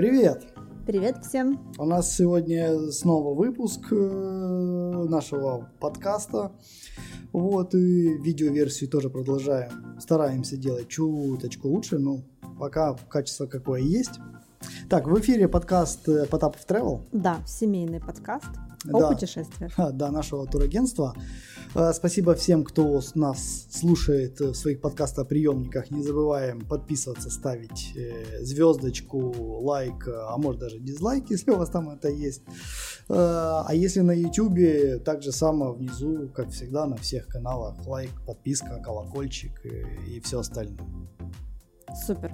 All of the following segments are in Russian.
Привет! Привет всем! У нас сегодня снова выпуск э, нашего подкаста. Вот, и видеоверсию тоже продолжаем. Стараемся делать чуточку лучше, но пока качество какое есть. Так, в эфире подкаст э, Потапов Travel. Да, семейный подкаст о Да. путешествиях. Да, нашего турагентства. Э, Спасибо всем, кто нас слушает в своих подкастоприемниках. Не забываем подписываться, ставить э, звездочку, лайк, э, а может даже дизлайк, если у вас там это есть. Э, А если на YouTube, так же само внизу, как всегда, на всех каналах лайк, подписка, колокольчик э, и все остальное. Супер.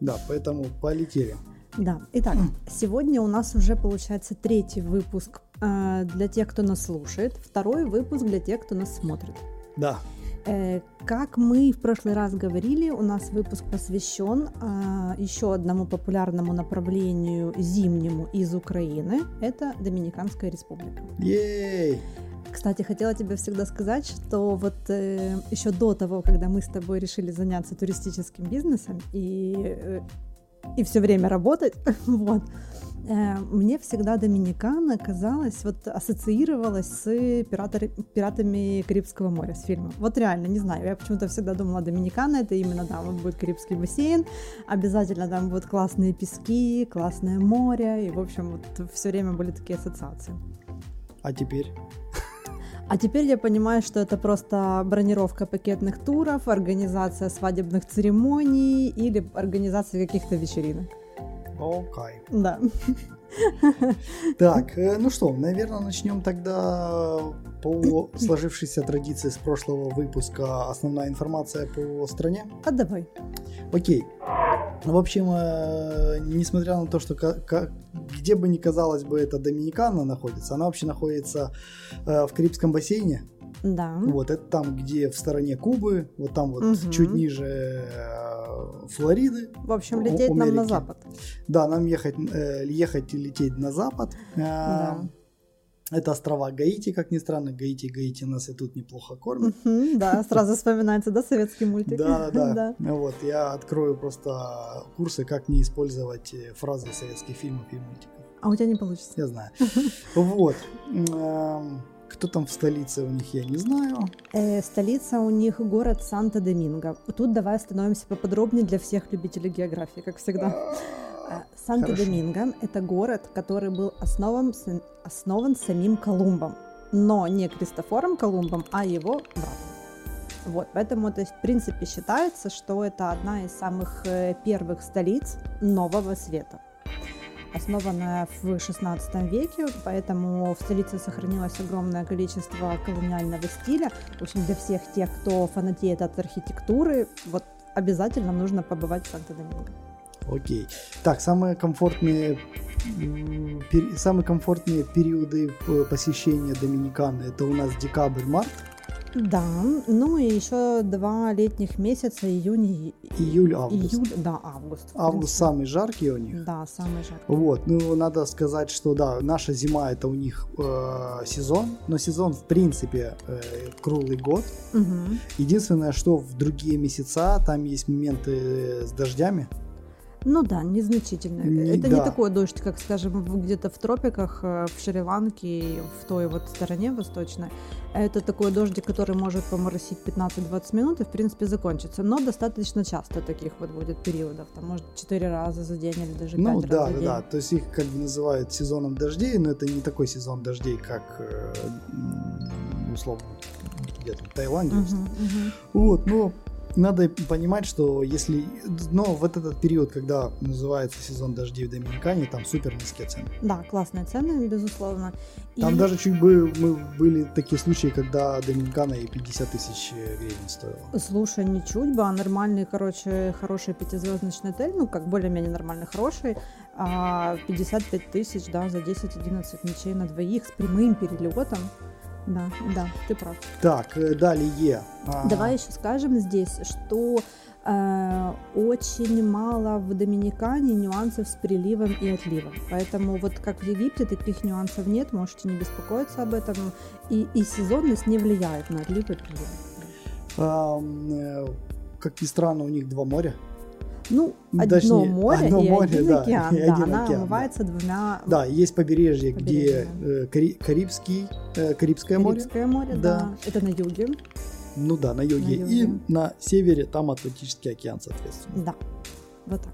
Да, поэтому полетели. Да, итак, сегодня у нас уже получается третий выпуск э, для тех, кто нас слушает, второй выпуск для тех, кто нас смотрит. Да, Э, Как мы в прошлый раз говорили, у нас выпуск посвящен а, еще одному популярному направлению зимнему из Украины. Это Доминиканская республика. ей! Кстати, хотела тебе всегда сказать, что вот э, еще до того, когда мы с тобой решили заняться туристическим бизнесом и, э, и все время работать, вот, э, мне всегда Доминикана казалась, вот ассоциировалась с пиратори- пиратами Карибского моря, с фильмом. Вот реально, не знаю, я почему-то всегда думала, Доминикана это именно, вот будет Карибский бассейн, обязательно там будут классные пески, классное море, и, в общем, вот все время были такие ассоциации. А теперь? А теперь я понимаю, что это просто бронировка пакетных туров, организация свадебных церемоний или организация каких-то вечеринок. Окей. Да. Так, э, ну что, наверное, начнем тогда по сложившейся традиции с прошлого выпуска основная информация по стране. А давай. Окей. В общем, э, несмотря на то, что где бы ни казалось бы это Доминикана находится, она вообще находится э, в Карибском бассейне. Да. Вот, это там, где в стороне Кубы, вот там вот Мгм. чуть ниже э, Флориды. В общем, лететь нам на запад. Да, нам ехать, ехать и лететь на запад. Да. Это острова Гаити, как ни странно. Гаити, Гаити нас и тут неплохо кормят. Мгм, Да, сразу вспоминается, да, советский мультик? Да, да, да. Вот, я открою просто курсы, как не использовать э, фразы советских фильмов и мультиков. А у тебя не получится. Я знаю. Вот. Эм, Кто там в столице у них, я не знаю. Э, столица у них город Санто-Доминго. Тут давай остановимся поподробнее для всех любителей географии, как всегда. Э, Санто-Доминго – это город, который был основан, основан самим Колумбом, но не Кристофором Колумбом, а его братом. Вот, поэтому, то есть, в принципе, считается, что это одна из самых э, первых столиц нового света. Основанная в 16 веке, поэтому в столице сохранилось огромное количество колониального стиля. В общем, для всех тех, кто фанатеет от архитектуры, вот обязательно нужно побывать в Санто-Доминго. Окей. Так, самые комфортные, самые комфортные периоды э, посещения Доминиканы это у нас декабрь-март, Да, ну и еще два летних месяца, июнь и июль-август. июль, да, август. Август самый жаркий у них. Да, самый жаркий. Вот, ну надо сказать, что да, наша зима это у них э, сезон, но сезон в принципе э, круглый год. Мгм. Единственное, что в другие месяца там есть моменты с дождями. Ну да, незначительно. Не- Это не да. такой дождь, как, скажем, где-то в тропиках, э, в Шри-Ланке, в той вот стороне восточной. Это такой дождик, который может поморосить 15-20 минут и, в принципе, закончится. Но достаточно часто таких вот будет периодов. Там, может, 4 раза за день или даже 5 Ну раз да, за да, день. да. То есть их как бы называют сезоном дождей, но это не такой сезон дождей, как э, условно где-то в Таиланде. Мгм. Вот, но надо понимать, что если... Но вот этот период, когда называется сезон дождей в Доминикане, там супер низкие цены. Да, классные цены, безусловно. Там И- даже чуть бы мы были такие случаи, когда Доминикана и 50 тысяч гривен стоила. Слушай, не чуть бы, а нормальный, короче, хороший пятизвездочный отель, ну, как более-менее нормальный, хороший, а 55 тысяч, да, за 10-11 ночей на двоих с прямым перелетом. Да, да, ты прав. Так, э, далее. А, Давай еще скажем здесь, что э, очень мало в Доминикане нюансов с приливом и отливом. Поэтому вот как в Египте таких нюансов нет, можете не беспокоиться об этом. И, и сезонность не влияет на отлив и прилив. э, как ни странно, у них два моря. Ну, одно Точнее, море одно и море, один да, океан. и да, один она океан, да. омывается двумя... Да, есть побережье, где Побережье. э, Кари- Карибский, э, Карибское море. Карибское море, Да. да. Это на юге. Ну да, на юге. На И юге. на севере там Атлантический океан, соответственно. Да, вот так.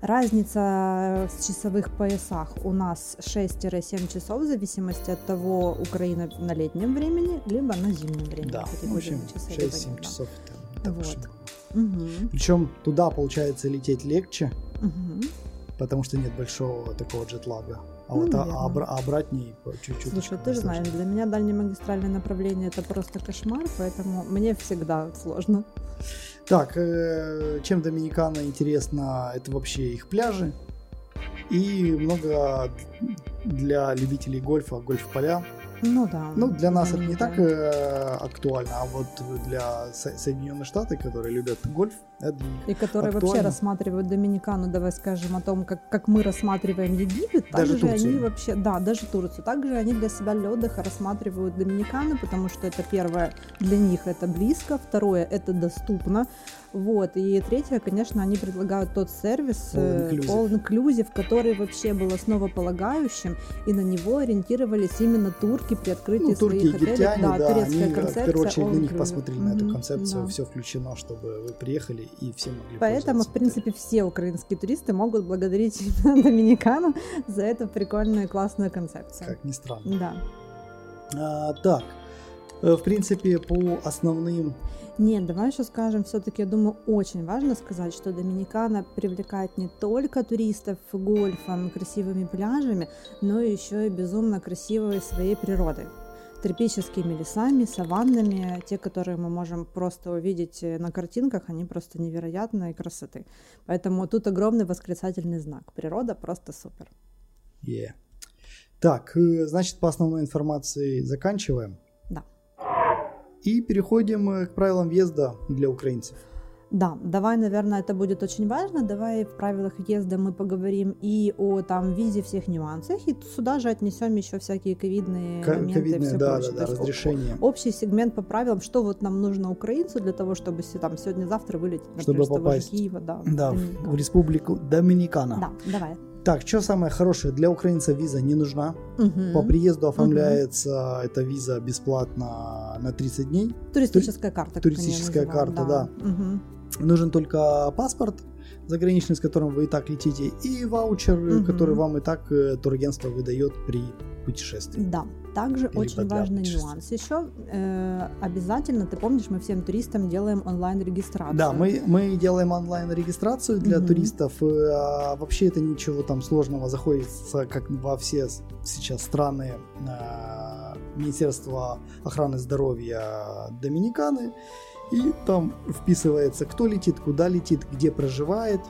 Разница в часовых поясах у нас 6-7 часов в зависимости от того, Украина на летнем времени, либо на зимнем времени. Да, в общем, будут часы, либо 6-7 нет, да. И Вот. Мгм, Причем туда получается лететь легче, мгм. потому что нет большого такого джетлага. А Ну, вот а, наверно. обра- обратней по чуть-чуть. Слушай, ты же знаешь, для меня дальние магистральные направления это просто кошмар, поэтому мне всегда сложно. Так, э, чем Доминикана интересна, это вообще их пляжи. И много для любителей гольфа, гольф-поля. Ну да. Ну, для нас это не так э, актуально, а вот для Со- Соединенных Штатов, которые любят гольф. И которые вообще актуально. рассматривают Доминикану, давай скажем о том, как, как мы рассматриваем Египет, Даже также Турцию. они вообще, да, даже Турцию, также они для себя для отдыха рассматривают Доминикану, потому что это первое, для них это близко, второе, это доступно, вот, и третье, конечно, они предлагают тот сервис э, All inclusive. all inclusive, который вообще был основополагающим, и на него ориентировались именно турки при открытии Ну, турки, своих отелей. египтяне, да, турецкая они в концепция первую очередь на них посмотрели на эту концепцию, да. все включено, чтобы вы приехали и все могли Поэтому, в принципе, все украинские туристы могут благодарить Доминикану за эту прикольную и классную концепцию. как ни странно. Да. А, так, э, в принципе, по основным Нет, давай еще скажем, все-таки, я думаю, очень важно сказать, что Доминикана привлекает не только туристов гольфом, красивыми пляжами, но еще и безумно красивой своей природой. Тропическими лесами, саваннами, те, которые мы можем просто увидеть э, на картинках, они просто невероятной красоты. Поэтому тут огромный восклицательный знак. Природа просто супер. Е. Так, э, значит, по основной информации заканчиваем. Да. И переходим э, к правилам въезда для украинцев. Да, давай, наверное, это будет очень важно. Давай в правилах въезда мы поговорим и о там визе всех нюансах, и сюда же отнесем еще всякие ковидные Ко- моменты и Ковидные, все да, прочее. да, да, разрешение. Общий сегмент по правилам, что вот нам нужно украинцу для того, чтобы там сегодня-завтра вылететь, например, Чтобы с того же попасть, Киева, да, Да, в- Доминикана. в республику Доминикана. Да, давай. Так, что самое хорошее? Для украинца виза не нужна. Мгм. По приезду оформляется эта виза бесплатно на 30 дней. Туристическая карта. туристическая карта, да. Мгм. Нужен только паспорт заграничный, с которым вы и так летите, и ваучер, Мгм. который вам и так э, турагентство выдает при путешествии. Да, также Или очень важный нюанс еще. Э, обязательно, ты помнишь, мы всем туристам делаем онлайн-регистрацию. Да, мы, мы делаем онлайн-регистрацию для Мгм. туристов. э, А вообще это ничего там сложного. Заходится, как во все сейчас страны, э, Министерство охраны здоровья Доминиканы. И там вписывается, кто летит, куда летит, где проживает.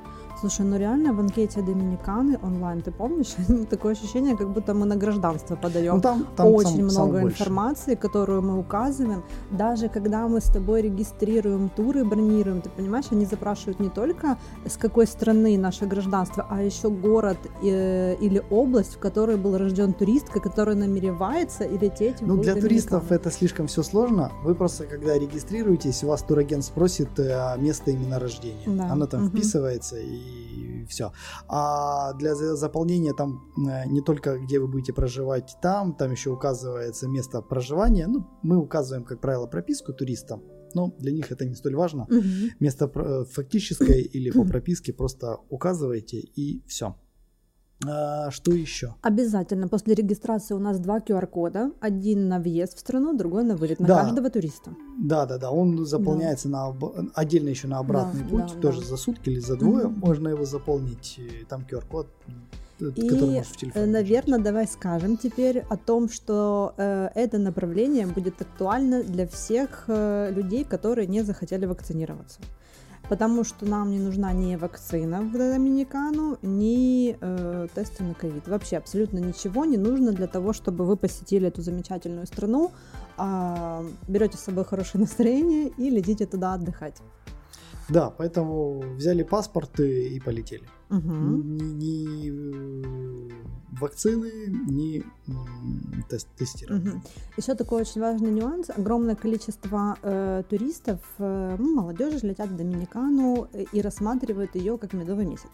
Слушай, ну реально в анкете Доминиканы онлайн, ты помнишь? Такое ощущение, как будто мы на гражданство подаем. Ну, там, там Очень сам- много больше. информации, которую мы указываем. Даже когда мы с тобой регистрируем туры, бронируем, ты понимаешь, они запрашивают не только с какой страны наше гражданство, а еще город э, или область, в которой был рожден туристка, который намеревается и лететь Ну, в для туристов это слишком все сложно. Вы просто, когда регистрируетесь, у вас турагент спросит э, место именно рождения. Да, Оно там мгм. вписывается и все. А для за- заполнения там э, не только где вы будете проживать там, там еще указывается место проживания. Ну, мы указываем, как правило, прописку туристам. Но для них это не столь важно. Мгм. Место про- фактическое или по прописке просто указываете и все. Что еще? Обязательно после регистрации у нас два QR-кода. Один на въезд в страну, другой на вылет. На Да. каждого туриста. Да, да, да, он заполняется на об- отдельно еще на обратный Да, путь, да, тоже да. за сутки или за двое Мгм. можно его заполнить. и Там QR-код, э, И, который в телефоне. наверное, давай скажем теперь о том, что э, это направление будет актуально для всех э, людей, которые не захотели вакцинироваться. Потому что нам не нужна ни вакцина в Доминикану, ни э, тесты на ковид. Вообще абсолютно ничего не нужно для того, чтобы вы посетили эту замечательную страну, а, берете с собой хорошее настроение и летите туда отдыхать. Да, поэтому взяли паспорт и, полетели. Мгм. Не, не, э, вакцины, ни тест, тестирование. Угу. Еще такой очень важный нюанс. Огромное количество э, туристов, э, ну, молодежи летят в Доминикану и рассматривают ее как медовый месяц.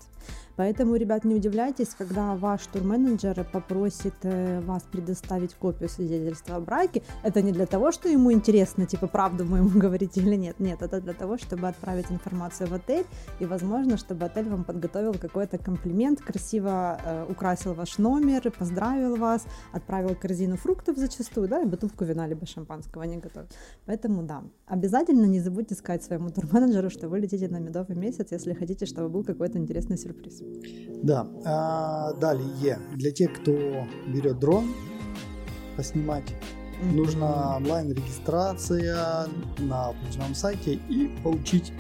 Поэтому, ребят, не удивляйтесь, когда ваш турменеджер попросит э, вас предоставить копию свидетельства о браке. Это не для того, что ему интересно, типа, правду мы ему говорите или нет. Нет, это для того, чтобы отправить информацию в отель и, возможно, чтобы отель вам подготовил какой-то комплимент, красиво э, украсил ваш номер, поздравил вас, отправил корзину фруктов зачастую, да, и бутылку вина либо шампанского не готовят. Поэтому, да, обязательно не забудьте сказать своему турменеджеру, что вы летите на медовый месяц, если хотите, чтобы был какой-то интересный сюрприз. Да. А, далее, для тех, кто берет дрон поснимать, mm-hmm. нужна онлайн-регистрация на определенном сайте и получить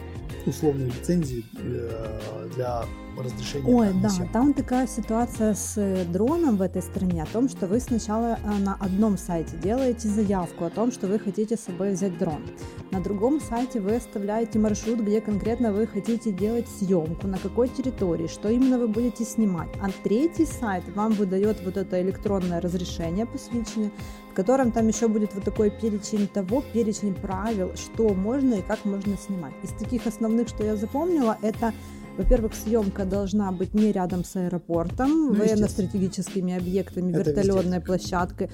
условную лицензию э, для разрешения. Ой, да, там такая ситуация с э, дроном в этой стране, о том, что вы сначала э, на одном сайте делаете заявку о том, что вы хотите с собой взять дрон. На другом сайте вы оставляете маршрут, где конкретно вы хотите делать съемку, на какой территории, что именно вы будете снимать. А третий сайт вам выдает вот это электронное разрешение посвящение, в котором там еще будет вот такой перечень того, перечень правил, что можно и как можно снимать. Из таких основных, что я запомнила, это во-первых, съемка должна быть не рядом с аэропортом, ну, военно-стратегическими объектами, Это вертолетной площадкой,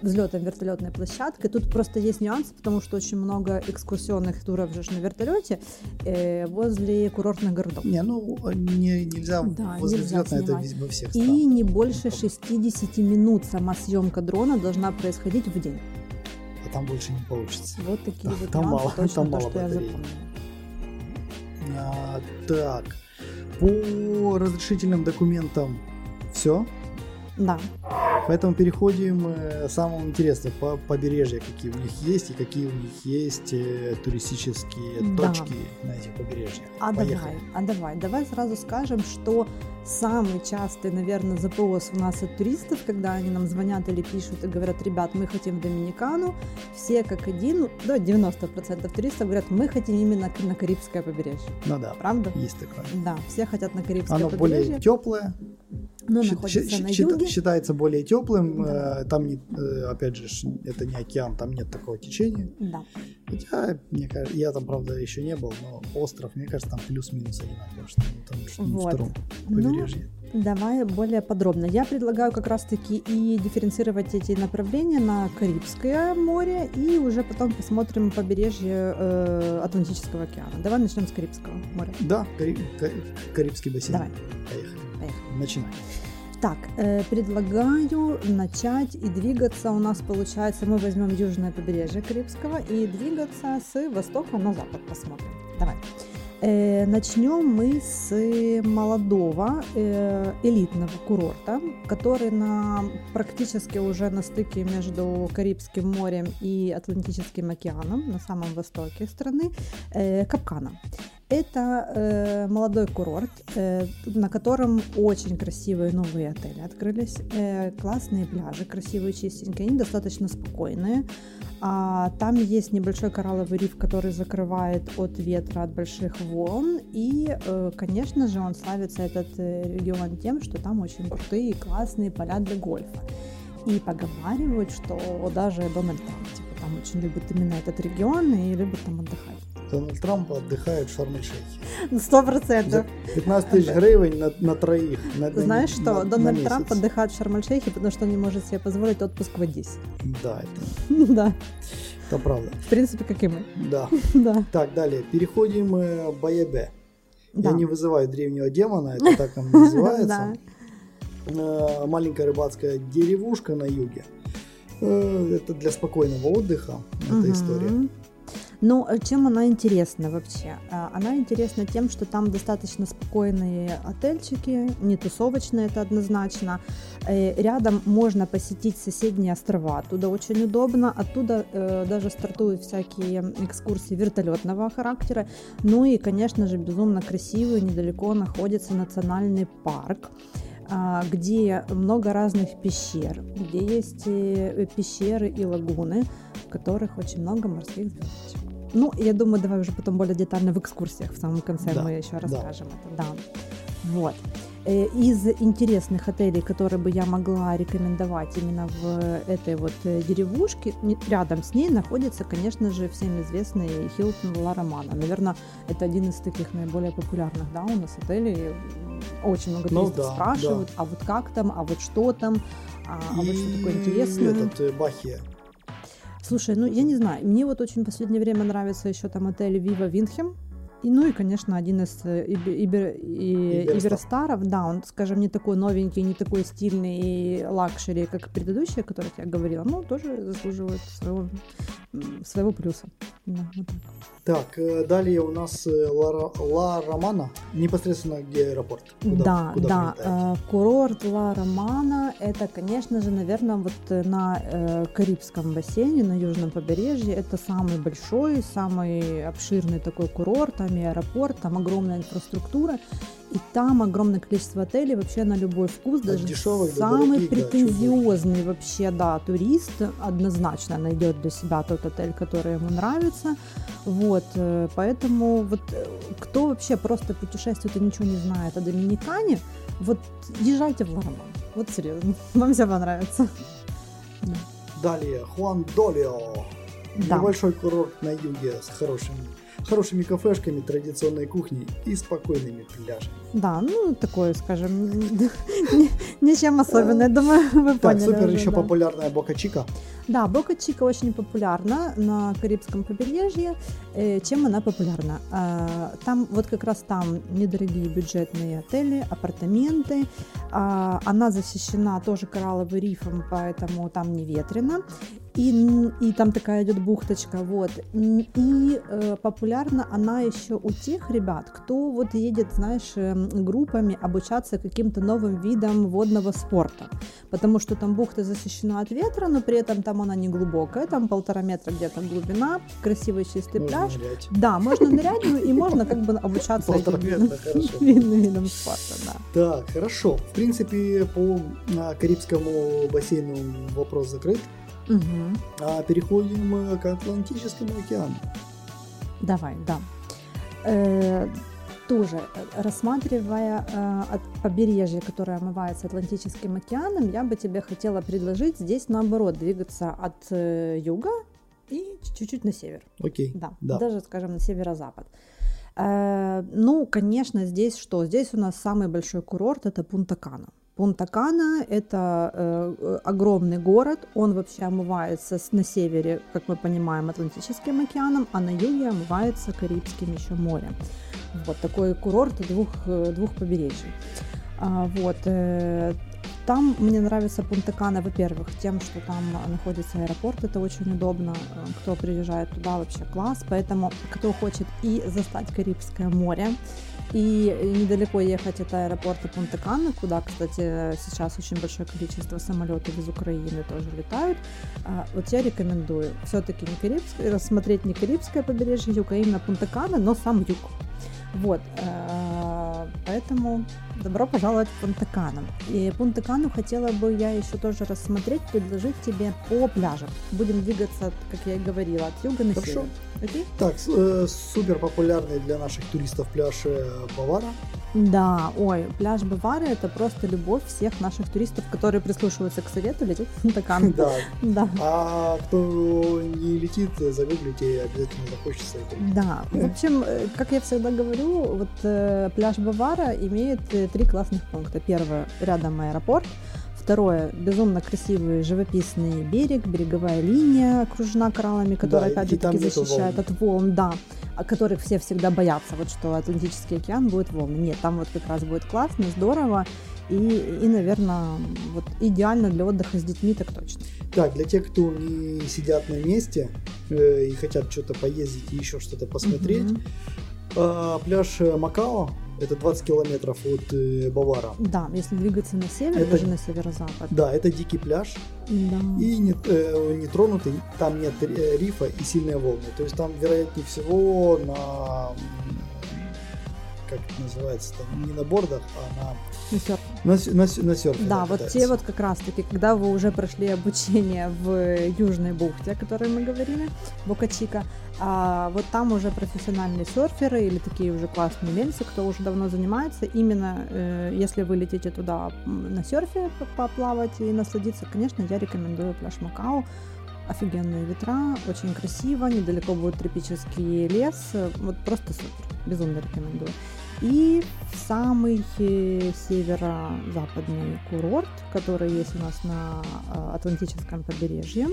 взлетом вертолетной площадкой. Тут просто есть нюансы, потому что очень много экскурсионных туров же на вертолете э, возле курортных городов. Не, ну не, нельзя да, возле нельзя взлетной, это везде, во всех странах. И не больше 60 минут сама съемка дрона должна происходить в день. А там больше не получится. Вот такие вот там нюансы, мало, точно там то, мало что батареи. я запомнила. А, так, по разрешительным документам все. Да. Поэтому переходим э, к самому интересному по побережья, какие у них есть и какие у них есть э, туристические да. точки на этих побережьях. А Поехали. давай, а давай, давай сразу скажем, что самый частый, наверное, запрос у нас от туристов, когда они нам звонят или пишут и говорят, ребят, мы хотим в Доминикану, все как один, да, 90% туристов говорят, мы хотим именно на Карибское побережье. Ну да. Правда? Есть такое. Да, все хотят на Карибское Оно побережье. более теплое, но Щ- находится на юге. Считается более теплым. Да. Э, там, не, э, опять же, это не океан, там нет такого течения. Да. Хотя, мне кажется, я там, правда, еще не был, но остров, мне кажется, там плюс-минус одинаково, что там что вот. на втором ну, побережье. Ну, давай более подробно. Я предлагаю как раз-таки и дифференцировать эти направления на Карибское море, и уже потом посмотрим побережье э, Атлантического океана. Давай начнем с Карибского моря. Да, Кариб, Карибский бассейн. Давай. Поехали. Поехали. Начинаем. Так, э, предлагаю начать и двигаться. У нас получается, мы возьмем южное побережье Карибского и двигаться с востока на запад посмотрим. Давай. Э, начнем мы с молодого э, элитного курорта, который на, практически уже на стыке между Карибским морем и Атлантическим океаном, на самом востоке страны, э, Капкана. Это э, молодой курорт, э, на котором очень красивые новые отели открылись, э, классные пляжи, красивые, чистенькие, они достаточно спокойные. А, там есть небольшой коралловый риф, который закрывает от ветра, от больших волн. И, э, конечно же, он славится, этот э, регион, тем, что там очень крутые и классные поля для гольфа. И поговаривают, что даже Дональд Трамп типа, там очень любит именно этот регион и любит там отдыхать. Дональд Трамп отдыхает в Шарм-эль-Шейхе. Ну, сто процентов. 15 тысяч гривен на, на троих. На, Знаешь на, что, на, Дональд на Трамп отдыхает в Шарм-эль-Шейхе, потому что он не может себе позволить отпуск в Одессе. Да, это... Да. Это правда. В принципе, как и мы. Да. да. Так, далее. Переходим к Баябе. Да. Я не вызываю древнего демона, это так он называется. Э, маленькая рыбацкая деревушка на юге. Э, это для спокойного отдыха, эта история. Э, чем она интересна вообще? А, она интересна тем, что там достаточно спокойные отельчики, не тусовочные, это однозначно. Э, рядом можно посетить соседние острова, оттуда очень удобно, оттуда э, даже стартуют всякие экскурсии вертолетного характера. Ну и, конечно же, безумно красивый, недалеко находится национальный парк а, где много разных пещер, где есть пещеры и лагуны, в которых очень много морских звездочек. Ну, я думаю, давай уже потом более детально в экскурсиях в самом конце да, мы еще расскажем да. это. Да. Вот. Э, из интересных отелей, которые бы я могла рекомендовать именно в этой вот э, деревушке, рядом с ней находится, конечно же, всем известный Хилтон Ла Романа. Наверное, это один из таких наиболее популярных, да, у нас отелей. Очень много ну туристов ну, да, спрашивают, да. а вот как там, а вот что там, а, а вот что такое интересное. этот э, Bahia. Слушай, ну я не знаю, мне вот очень в последнее время нравится еще там отель Viva Wyndham. И, ну и, конечно, один из э, Iber, Iberostar ов, да, он, скажем, не такой новенький, не такой стильный и luxury, как предыдущие, о которых я говорила, но тоже заслуживает своего, своего плюса. Да, вот так. Так, э, далее у нас э, Ла, Ла Романа, непосредственно где аэропорт. Куда, да, куда да. Э, курорт Ла Романа, это, конечно же, наверное, вот на Карибском бассейне, на южном побережье. Это самый большой, самый обширный такой курорт, там и аэропорт, там огромная инфраструктура. И там огромное количество отелей вообще на любой вкус. Даже дешевых, самый дорогих, претензиозный да, вообще, да, турист однозначно найдет для себя тот отель, который ему нравится. Вот, э, поэтому вот э, кто вообще просто путешествует и ничего не знает о Доминикане, вот езжайте в Лараман. Вот серьезно, вам все понравится. Далее, Хуан Долио. Да. Небольшой курорт на юге с хорошим хорошими кафешками, традиционной кухней и спокойными пляжами. Да, ну такое, скажем, ничем особенное, думаю, вы поняли. Так, супер еще популярная Бока Чика. Да, Бока Чика очень популярна на Карибском побережье. Э, чем она популярна? А, там, вот как раз там недорогие бюджетные отели, апартаменты. А, она защищена тоже коралловым рифом, поэтому там не ветрено и, и там такая идет бухточка, вот. И э, популярна она еще у тех ребят, кто вот едет, знаешь, эм, группами обучаться каким-то новым видам водного спорта, потому что там бухта защищена от ветра, но при этом там она не глубокая, там полтора метра где-то глубина, красивый чистый можно пляж. Нырять. Да, можно нырять, ну и можно как бы обучаться этим видам спорта, да. Так, хорошо. В принципе, по Карибскому бассейну вопрос закрыт. Угу. Переходим к Атлантическому океану. Давай, да. Тоже э, рассматривая э, от побережье, которое омывается Атлантическим океаном, я бы тебе хотела предложить здесь наоборот двигаться от э, юга и чуть-чуть на север. Окей. Да, да. даже, скажем, на северо-запад. Э, ну, конечно, здесь что? Здесь у нас самый большой курорт это Пунта-Кана. Пунта-Кана – это э, огромный город, он вообще омывается на севере, как мы понимаем, Атлантическим океаном, а на юге омывается Карибским еще морем. Вот такой курорт двух, э, двух побережий. А, вот, э, там мне нравится Пунта-Кана, во-первых, тем, что там находится аэропорт, это очень удобно. Кто приезжает туда, вообще класс. Поэтому, кто хочет и застать Карибское море, и недалеко ехать от аэропорта Пунта-Кана, куда, кстати, сейчас очень большое количество самолетов из Украины тоже летают. А, вот я рекомендую все-таки не Карибское, рассмотреть не Карибское побережье Украины, а Пунта-Кана, но сам юг. Вот, э, поэтому добро пожаловать в Пунта-Кану. И Пунта-Кану хотела бы я еще тоже рассмотреть, предложить тебе по пляжам. Будем двигаться, как я и говорила, от юга на Хорошо. север. Окей? Так, э, супер популярный для наших туристов пляж э, Бавара. Да, ой, пляж Бавары это просто любовь всех наших туристов, которые прислушиваются к совету лететь в Пунта-Кану. Да. да. А кто не летит, загуглите, обязательно захочется. Да, в общем, э, как я всегда говорю, вот э, пляж Бавара имеет э, три классных пункта. Первое, рядом аэропорт. Второе, безумно красивый живописный берег, береговая линия окружена кораллами, которая да, опять же таки защищает от волн, да, о которых все всегда боятся, вот что Атлантический океан будет волны. Нет, там вот как раз будет классно, здорово, и, и, наверное, вот идеально для отдыха с детьми так точно. Так, для тех, кто не сидят на месте э, и хотят что-то поездить и еще что-то посмотреть, угу. э, пляж Макао это 20 километров от э, Бавара. Да, если двигаться на север, это, даже на северо-запад. Да, это дикий пляж. Да. И не, э, не тронутый, там нет э, рифа и сильные волны. То есть там, вероятнее всего, на как это называется, там, не на бордах, а на... На серфе. На, на, на серфе. Да, вот те вот как раз-таки, когда вы уже прошли обучение в Южной бухте, о которой мы говорили, Бокачика, а вот там уже профессиональные серферы или такие уже классные мельцы, кто уже давно занимается, именно э, если вы летите туда на серфе поплавать и насладиться, конечно, я рекомендую пляж Макао, офигенные ветра, очень красиво, недалеко будет тропический лес, вот просто супер, безумно рекомендую. И самый э, северо-западный курорт, который есть у нас на э, Атлантическом побережье,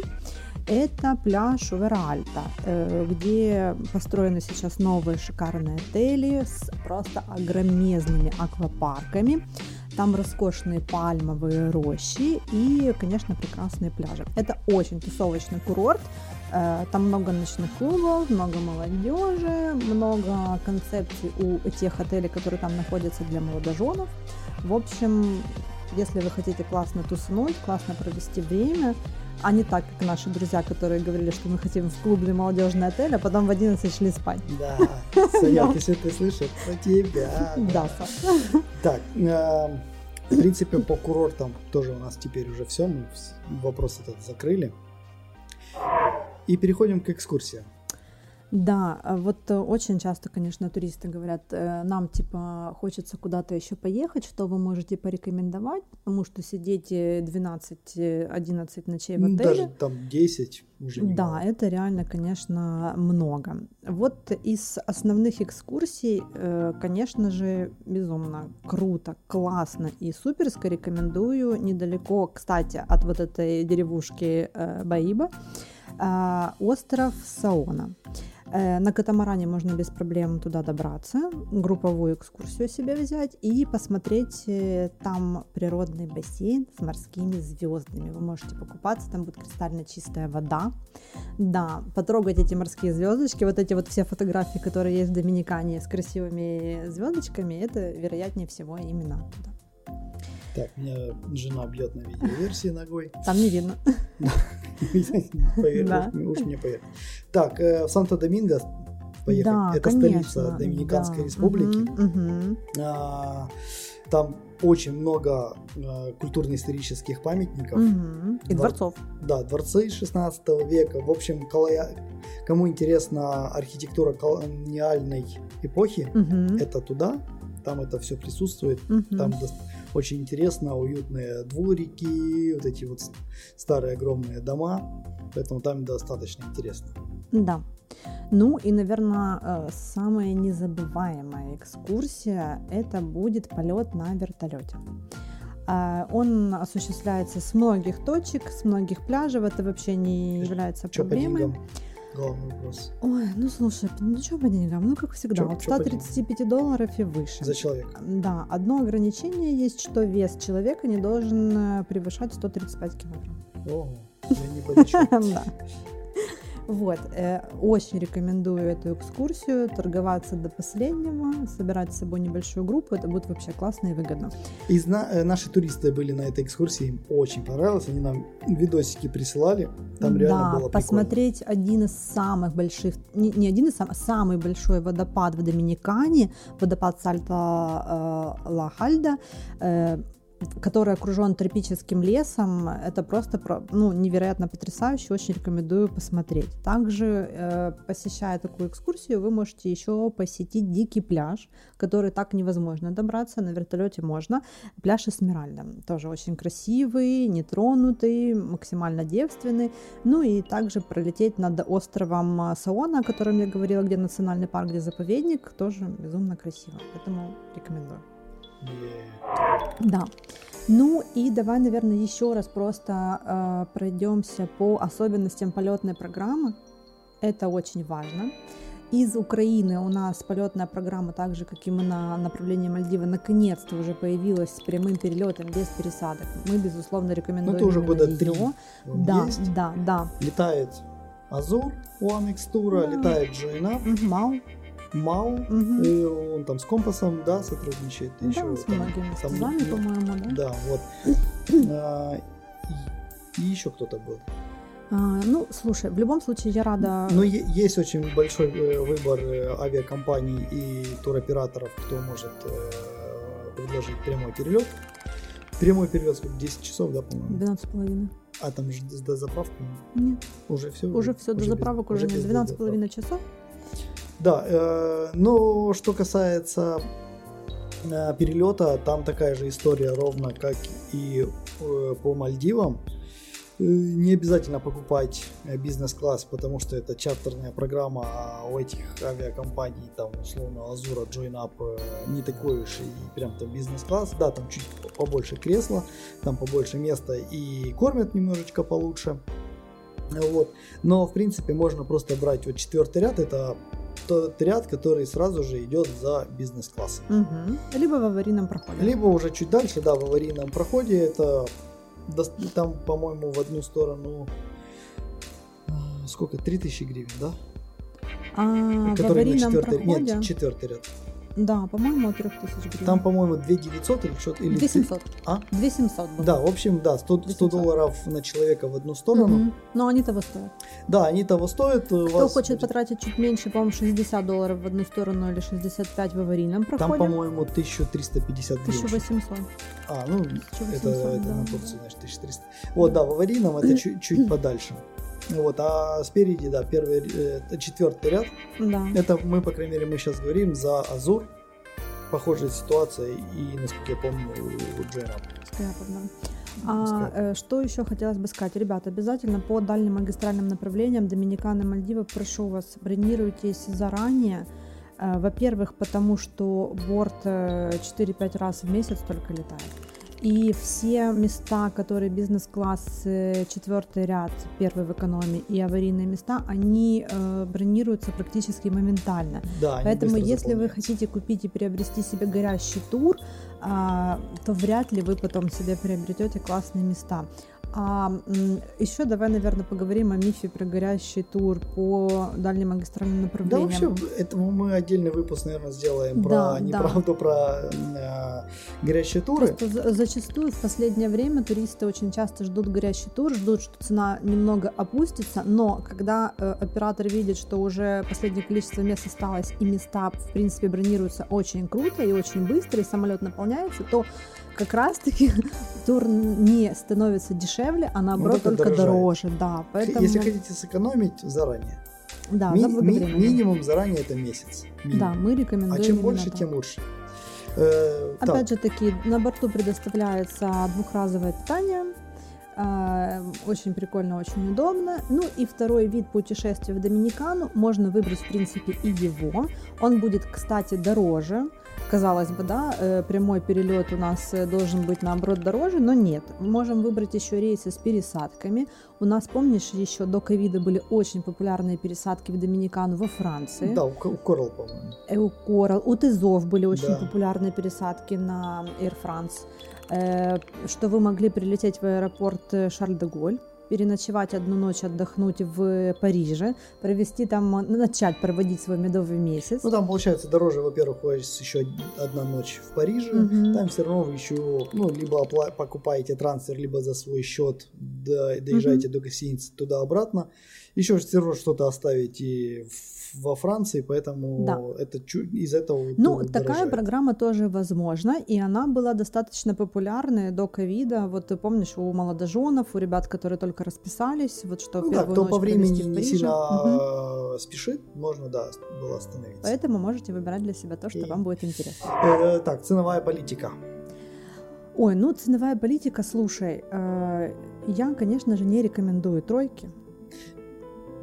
это пляж Уверальта, э, где построены сейчас новые шикарные отели с просто огромезными аквапарками. Там роскошные пальмовые рощи и, конечно, прекрасные пляжи. Это очень тусовочный курорт. Э, там много ночных клубов, много молодежи, много концепций у тех отелей, которые там находятся для молодоженов. В общем, если вы хотите классно туснуть, классно провести время, а не так, как наши друзья, которые говорили, что мы хотим в клубный молодежный отель, а потом в 11 шли спать. Да, Саня, ты слышишь, про тебя. Да, Так, э, в принципе, по курортам тоже у нас теперь уже все, мы вопрос этот закрыли. И переходим к экскурсиям. Да, а вот э, очень часто, конечно, туристы говорят, э, нам типа хочется куда-то еще поехать, что вы можете порекомендовать, потому что сидеть 12-11 ночей в отеле. Даже там 10 уже. Да, это реально, конечно, много. Вот из основных экскурсий, э, конечно же, безумно круто, классно и суперско рекомендую недалеко, кстати, от вот этой деревушки Баиба, остров Саона. Э, на катамаране можно без проблем туда добраться, групповую экскурсию себе взять и посмотреть э, там природный бассейн с морскими звездами. Вы можете покупаться, там будет кристально чистая вода. Да, потрогать эти морские звездочки, вот эти вот все фотографии, которые есть в Доминикане с красивыми звездочками, это вероятнее всего именно оттуда. Так, меня жена бьет на видеоверсии ногой. Там не видно. Уж мне поверь. Так, э, в Санто-Доминго поехать. Это столица Доминиканской республики. А, там очень много э, культурно-исторических памятников. И дворцов. Да, дворцы 16 века. В общем, кому интересна архитектура колониальной эпохи, это туда. Там это все присутствует. Там очень интересно, уютные дворики, вот эти вот старые огромные дома, поэтому там достаточно интересно. Да. Ну и, наверное, э, самая незабываемая экскурсия это будет полет на вертолете. А, он осуществляется с многих точек, с многих пляжей, это вообще не является проблемой. По главный вопрос. Ой, ну слушай, ну что по деньгам? Ну, как всегда, чё, от 135 долларов и выше. За человека? Да, одно ограничение есть, что вес человека не должен э, превышать 135 килограмм. О, я не полечу. Да. Вот, э, очень рекомендую эту экскурсию, торговаться до последнего, собирать с собой небольшую группу, это будет вообще классно и выгодно. И зна- э, наши туристы были на этой экскурсии, им очень понравилось, они нам видосики присылали, там реально да, было посмотреть прикольно. один из самых больших, не, не один из самых, а самый большой водопад в Доминикане, водопад Сальто-Ла-Хальда, э, который окружен тропическим лесом, это просто ну, невероятно потрясающе, очень рекомендую посмотреть. Также, э, посещая такую экскурсию, вы можете еще посетить дикий пляж, который так невозможно добраться, на вертолете можно. Пляж Эсмеральда, тоже очень красивый, нетронутый, максимально девственный. Ну и также пролететь над островом Саона, о котором я говорила, где национальный парк, где заповедник, тоже безумно красиво, поэтому рекомендую. Да. Ну и давай, наверное, еще раз просто э, пройдемся по особенностям полетной программы. Это очень важно. Из Украины у нас полетная программа, так же, как и мы на направлении Мальдивы, наконец-то уже появилась с прямым перелетом без пересадок. Мы, безусловно, рекомендуем Ну, это уже года три. Да, есть. да, да. Летает Азур, X Tour, Да. летает Джейна, Мау. Мау, Мгм. и он там с компасом, да, сотрудничает. Да, еще с многими там, стезами, ну, по-моему, да? Да, вот. А, и, и еще кто-то был. А, ну, слушай, в любом случае я рада... Ну, е- есть очень большой э, выбор э, авиакомпаний и туроператоров, кто может э, предложить прямой перелет. Прямой перелет сколько? 10 часов, да, по-моему? 12 с половиной. А там же с дозаправкой Нет, уже все? уже все, до заправок уже нет. 12 с половиной часов. Да, э, но что касается э, перелета, там такая же история ровно, как и э, по Мальдивам. Э, Не обязательно покупать э, бизнес-класс, потому что это чартерная программа, а у этих авиакомпаний, там, условно, Азура, JoinUp э, не такой уж и прям там бизнес-класс. Да, там чуть побольше кресла, там побольше места и кормят немножечко получше. Вот. Но, в принципе, можно просто брать вот четвертый ряд, это тот ряд, который сразу же идет за бизнес-классом. Мгм. Либо в аварийном проходе. Либо уже чуть дальше, да, в аварийном проходе, это там, по-моему, в одну сторону а, сколько, 3000 гривен, да? А в Который на аварийном четвертый, проходе... нет, четвертый ряд. Да, по-моему, от 3000 гривен. Там, по-моему, 2900 или что-то, или 2700. А? 2700 было. Да, в общем, да, 100, 100 2700. долларов на человека в одну сторону. Мгм. Но они того стоят. Да, они того стоят. Кто вас хочет потратить чуть меньше, по-моему, 60 долларов в одну сторону или 65 в аварийном Там, проходе, по-моему, 1350 гривен. 1800. А, ну, 1800, это, это да. на Турцию, значит, 1300. Вот, да, в аварийном это чуть, чуть подальше. Вот, а спереди, да, первый, э, четвертый ряд. Да. Это мы, по крайней мере, мы сейчас говорим за Азур. Похожая ситуация и, насколько я помню, у Джейна. Да. А э, что еще хотелось бы сказать? Ребят, обязательно по дальним магистральным направлениям Доминиканы, Мальдивы, прошу вас, бронируйтесь заранее. Э, Во-первых, потому что борт э, 4-5 раз в месяц только летает. И все места, которые бизнес-класс, э, четвертый ряд, первый в экономии и аварийные места, они э, бронируются практически моментально. Да, Поэтому, если вы хотите купить и приобрести себе горящий тур, а, то вряд ли вы потом себе приобретете классные места. А еще давай, наверное, поговорим о мифе про горящий тур по дальним магистральным Да, направлениям. вообще, этому мы отдельный выпуск, наверное, сделаем Да, про да. неправду про э, горящие туры. Просто за- зачастую в последнее время туристы очень часто ждут горящий тур, ждут, что цена немного опустится, но когда э, оператор видит, что уже последнее количество мест осталось и места, в принципе, бронируются очень круто и очень быстро, и самолет наполняется, то как раз-таки тур не становится дешевле, а наоборот только только дороже. Да, поэтому Если хотите сэкономить, заранее. да, Ми- ми- минимум заранее это месяц. Минимум. Да, мы рекомендуем. А чем больше, так. тем лучше. Э, так, Опять же таки, на борту предоставляется двухразовое питание. А, Очень прикольно, очень удобно. Ну и второй вид путешествия в Доминикану можно выбрать, в принципе, и его. Он будет, кстати, дороже. Казалось бы, да, э, прямой перелет у нас э, должен быть наоборот дороже, но нет. Можем выбрать еще рейсы с пересадками. У нас, помнишь, еще до ковида были очень популярные пересадки в Доминикану во Франции. да, у, у Корал, по-моему. Эукорал, у Тизов были очень Да. популярные пересадки на Air France, Э, что вы могли прилететь в аэропорт э, Шарль-де-Голь, переночевать одну ночь, отдохнуть в Париже, провести там, э, начать проводить свой медовый месяц. Ну, там получается дороже, во-первых, у вас еще одна ночь в Париже. Мгм. Там все равно вы еще, ну, либо опла- покупаете трансфер, либо за свой счет до- доезжаете до гостиницы туда-обратно. Еще все равно что-то оставите в- во Франции, поэтому Да. это чу- из этого Ну, такая дорожает. программа тоже возможна, и она была достаточно популярной до ковида. Вот ты помнишь, у молодоженов, у ребят, которые только расписались, вот что Ну да, первую кто ночь по времени в не сильно э, спешит, можно, да, было остановиться. Поэтому можете выбирать для себя то, что И- вам будет интересно. Э, так, ценовая политика. Ой, ну ценовая политика, слушай, э, я, конечно же, не рекомендую тройки.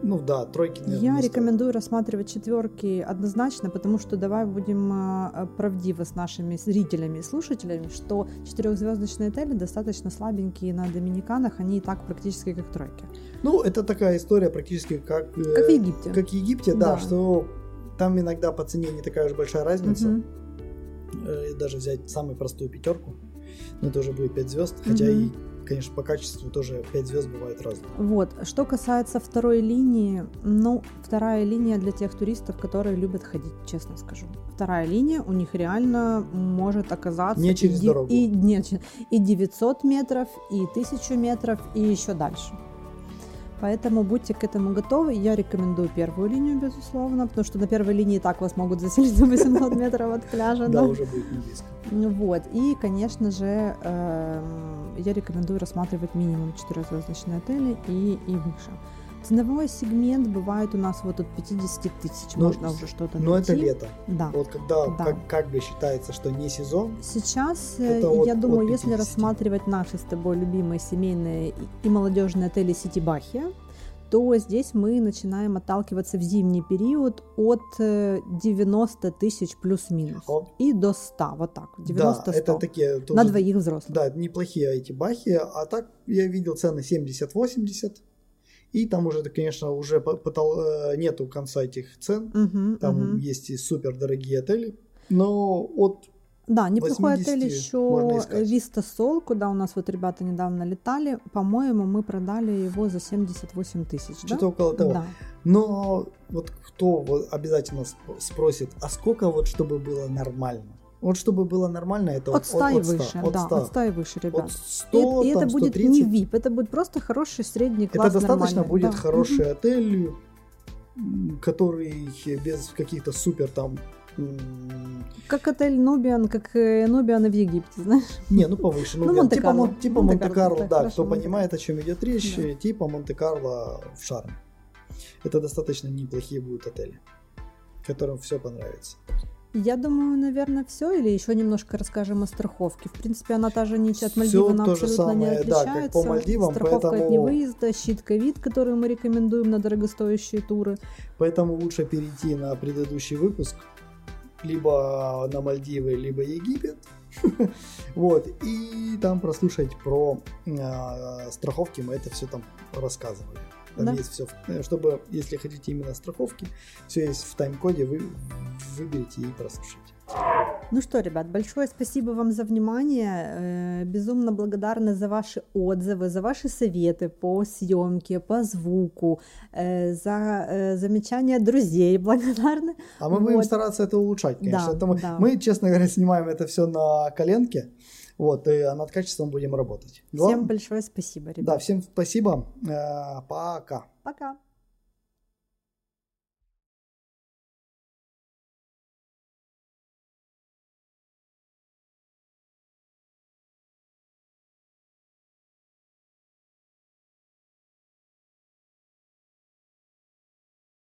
Ну да, тройки, наверное, Я не стоит. рекомендую рассматривать четверки однозначно, потому что давай будем э, правдивы с нашими зрителями и слушателями, что четырехзвездочные отели достаточно слабенькие на Доминиканах, они и так практически как тройки. Ну, это такая история практически как... э, Как в Египте. Как в Египте, да, Да. что там иногда по цене не такая уж большая разница. Э, Даже взять самую простую пятерку, ну это уже будет 5 звезд, хотя Мгм. и, конечно, по качеству тоже 5 звезд бывает разные. Вот, что касается второй линии, ну, вторая линия для тех туристов, которые любят ходить, честно скажу. Вторая линия у них реально может оказаться... Не через и, дорогу. И, нет, и 900 метров, и 1000 метров, и еще дальше. Поэтому будьте к этому готовы. Я рекомендую первую линию, безусловно, потому что на первой линии так вас могут заселить за 800 метров от пляжа. Да, уже будет не близко. Вот. И, конечно же, эм, я рекомендую рассматривать минимум 4-звездочные отели и выше. Ценовой сегмент бывает у нас вот от 50 тысяч, Но- можно уже что-то Но это найти. лето. Да. Вот когда Да. как, как бы считается, что не сезон, Сейчас, э, Это от- я думаю, от если 50. рассматривать наши с тобой любимые семейные и- молодежные отели Сити Бахия, то здесь мы начинаем отталкиваться в зимний период от э, 90 тысяч плюс-минус и до 100, вот так, 90-100 да, это такие тоже, на двоих взрослых. Да, неплохие эти бахи, а так я видел цены 70-80, и там уже, конечно, уже по- потол- э, нету конца этих цен, Мгм, там мгм. есть и супер дорогие отели, но от Да, неплохой 80 отель еще. Виста Сол, куда у нас вот ребята недавно летали. По-моему, мы продали его за 78 тысяч. да? что-то около того. Да. Но вот кто обязательно сп- спросит, а сколько вот чтобы было нормально? Вот чтобы было нормально, это От 100 и выше, от да, 100. от 100 и выше, ребят. От И, 100, и это там, будет 130. не VIP, это будет просто хороший средний Это класс. достаточно нормальный, будет да. хороший Мгм. отель, который без каких-то супер там... Как отель Нубиан, как э, Нубианы в Египте, знаешь? Не, ну повыше. Ну, Ну, блин, типа. Мон- типа Монте-Карло, так, да, хорошо, кто Монте-Карло. понимает, о чем идет речь, Да. э, типа Монте-Карло в шарме. Это достаточно неплохие будут отели, которым все понравится. Я думаю, наверное, все. Или еще немножко расскажем о страховке. В принципе, она та же ничья от Всё Мальдив, она абсолютно не самое, да, как отличается. по Мальдивам, Страховка от поэтому- невыезда, щит ковид, который мы рекомендуем на дорогостоящие туры. Поэтому лучше перейти на предыдущий выпуск, либо на Мальдивы, либо Египет. Вот, и там прослушать про э, страховки, мы это все там рассказывали. Там Да. есть все, чтобы, если хотите именно страховки, все есть в тайм-коде, вы выберите и прослушайте. Ну что, ребят, большое спасибо вам за внимание. Э, Безумно благодарны за ваши отзывы, за ваши советы по съемке, по звуку, э, за э, замечания друзей благодарны. А мы будем Вот. стараться это улучшать, конечно. Да, Это мы, да. мы, честно говоря, снимаем это все на коленке, вот, и над качеством будем работать. Всем Глав- большое спасибо, ребят. Да, всем спасибо. Э, Пока. Пока.